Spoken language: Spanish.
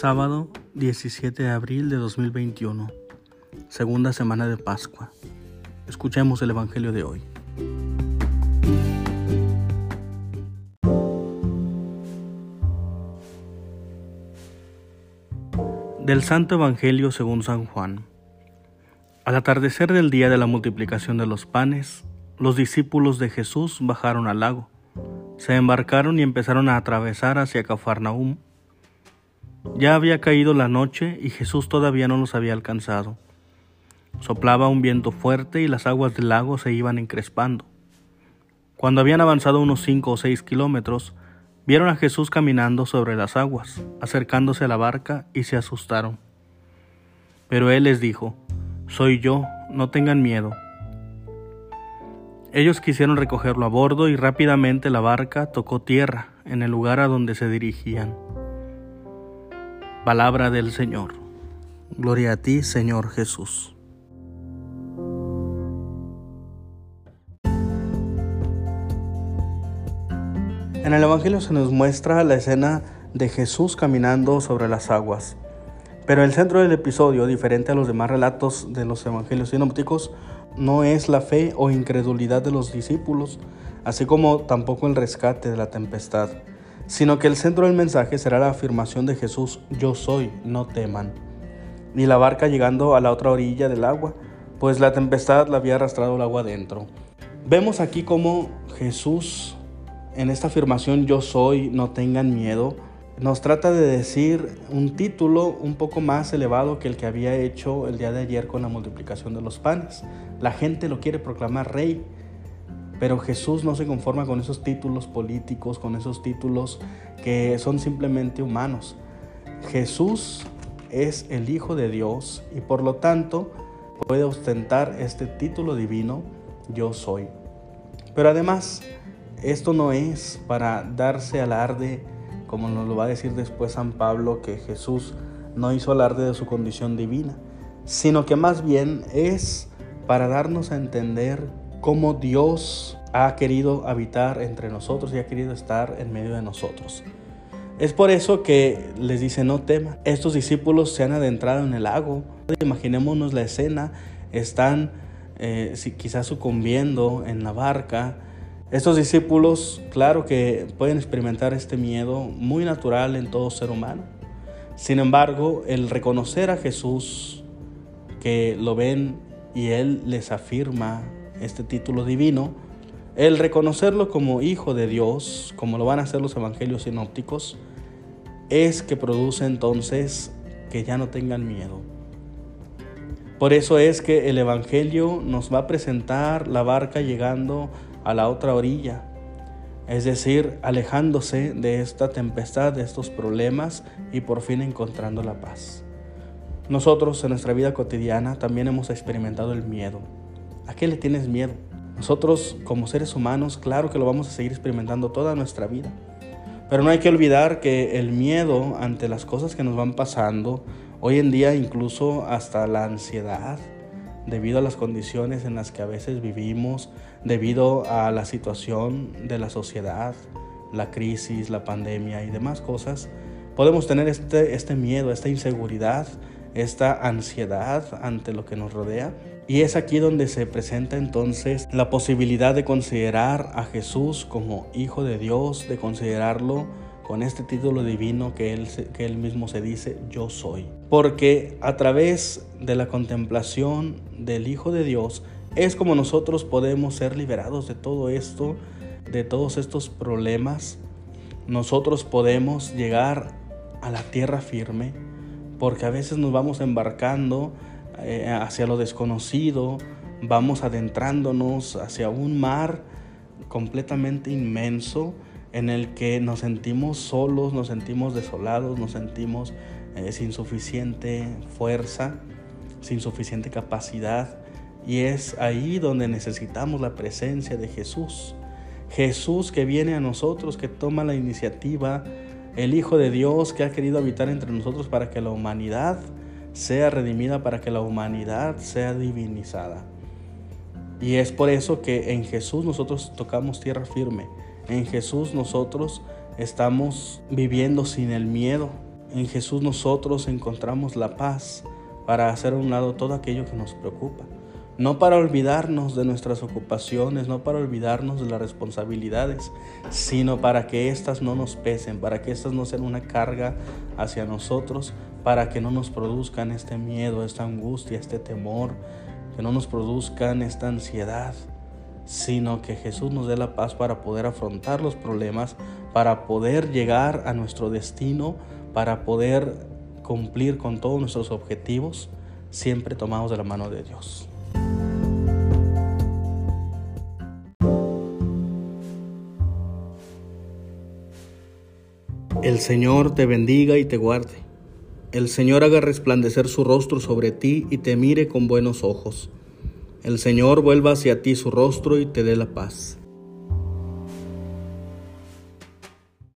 Sábado 17 de abril de 2021, segunda semana de Pascua. Escuchemos el Evangelio de hoy. Del Santo Evangelio según San Juan. Al atardecer del día de la multiplicación de los panes, los discípulos de Jesús bajaron al lago, se embarcaron y empezaron a atravesar hacia Cafarnaúm ya había caído la noche y Jesús todavía no los había alcanzado. Soplaba un viento fuerte y las aguas del lago se iban encrespando. Cuando habían avanzado unos cinco o seis kilómetros, vieron a Jesús caminando sobre las aguas, acercándose a la barca y se asustaron. Pero él les dijo, Soy yo, no tengan miedo. Ellos quisieron recogerlo a bordo y rápidamente la barca tocó tierra en el lugar a donde se dirigían. Palabra del Señor. Gloria a ti, Señor Jesús. En el Evangelio se nos muestra la escena de Jesús caminando sobre las aguas. Pero el centro del episodio, diferente a los demás relatos de los Evangelios sinópticos, no es la fe o incredulidad de los discípulos, así como tampoco el rescate de la tempestad sino que el centro del mensaje será la afirmación de Jesús, yo soy, no teman. Y la barca llegando a la otra orilla del agua, pues la tempestad la había arrastrado el agua adentro. Vemos aquí cómo Jesús, en esta afirmación, yo soy, no tengan miedo, nos trata de decir un título un poco más elevado que el que había hecho el día de ayer con la multiplicación de los panes. La gente lo quiere proclamar rey, pero Jesús no se conforma con esos títulos políticos, con esos títulos que son simplemente humanos. Jesús es el Hijo de Dios y por lo tanto puede ostentar este título divino, yo soy. Pero además, esto no es para darse alarde, como nos lo va a decir después San Pablo, que Jesús no hizo alarde de su condición divina, sino que más bien es para darnos a entender cómo Dios ha querido habitar entre nosotros y ha querido estar en medio de nosotros. Es por eso que les dice no teman. Estos discípulos se han adentrado en el lago. Imaginémonos la escena. Están eh, quizás sucumbiendo en la barca. Estos discípulos, claro que pueden experimentar este miedo muy natural en todo ser humano. Sin embargo, el reconocer a Jesús, que lo ven y Él les afirma este título divino, el reconocerlo como hijo de Dios, como lo van a hacer los evangelios sinópticos, es que produce entonces que ya no tengan miedo. Por eso es que el Evangelio nos va a presentar la barca llegando a la otra orilla, es decir, alejándose de esta tempestad, de estos problemas y por fin encontrando la paz. Nosotros en nuestra vida cotidiana también hemos experimentado el miedo. ¿A qué le tienes miedo? Nosotros como seres humanos, claro que lo vamos a seguir experimentando toda nuestra vida. Pero no hay que olvidar que el miedo ante las cosas que nos van pasando, hoy en día incluso hasta la ansiedad, debido a las condiciones en las que a veces vivimos, debido a la situación de la sociedad, la crisis, la pandemia y demás cosas, podemos tener este, este miedo, esta inseguridad, esta ansiedad ante lo que nos rodea y es aquí donde se presenta entonces la posibilidad de considerar a Jesús como Hijo de Dios, de considerarlo con este título divino que él, que él mismo se dice, yo soy. Porque a través de la contemplación del Hijo de Dios es como nosotros podemos ser liberados de todo esto, de todos estos problemas. Nosotros podemos llegar a la tierra firme, porque a veces nos vamos embarcando eh, hacia lo desconocido, vamos adentrándonos hacia un mar completamente inmenso en el que nos sentimos solos, nos sentimos desolados, nos sentimos eh, sin suficiente fuerza, sin suficiente capacidad. Y es ahí donde necesitamos la presencia de Jesús. Jesús que viene a nosotros, que toma la iniciativa, el Hijo de Dios que ha querido habitar entre nosotros para que la humanidad sea redimida para que la humanidad sea divinizada. Y es por eso que en Jesús nosotros tocamos tierra firme. En Jesús nosotros estamos viviendo sin el miedo. En Jesús nosotros encontramos la paz para hacer a un lado todo aquello que nos preocupa. No para olvidarnos de nuestras ocupaciones, no para olvidarnos de las responsabilidades, sino para que éstas no nos pesen, para que éstas no sean una carga hacia nosotros, para que no nos produzcan este miedo, esta angustia, este temor, que no nos produzcan esta ansiedad, sino que Jesús nos dé la paz para poder afrontar los problemas, para poder llegar a nuestro destino para poder cumplir con todos nuestros objetivos, siempre tomados de la mano de Dios. El Señor te bendiga y te guarde. El Señor haga resplandecer su rostro sobre ti y te mire con buenos ojos. El Señor vuelva hacia ti su rostro y te dé la paz.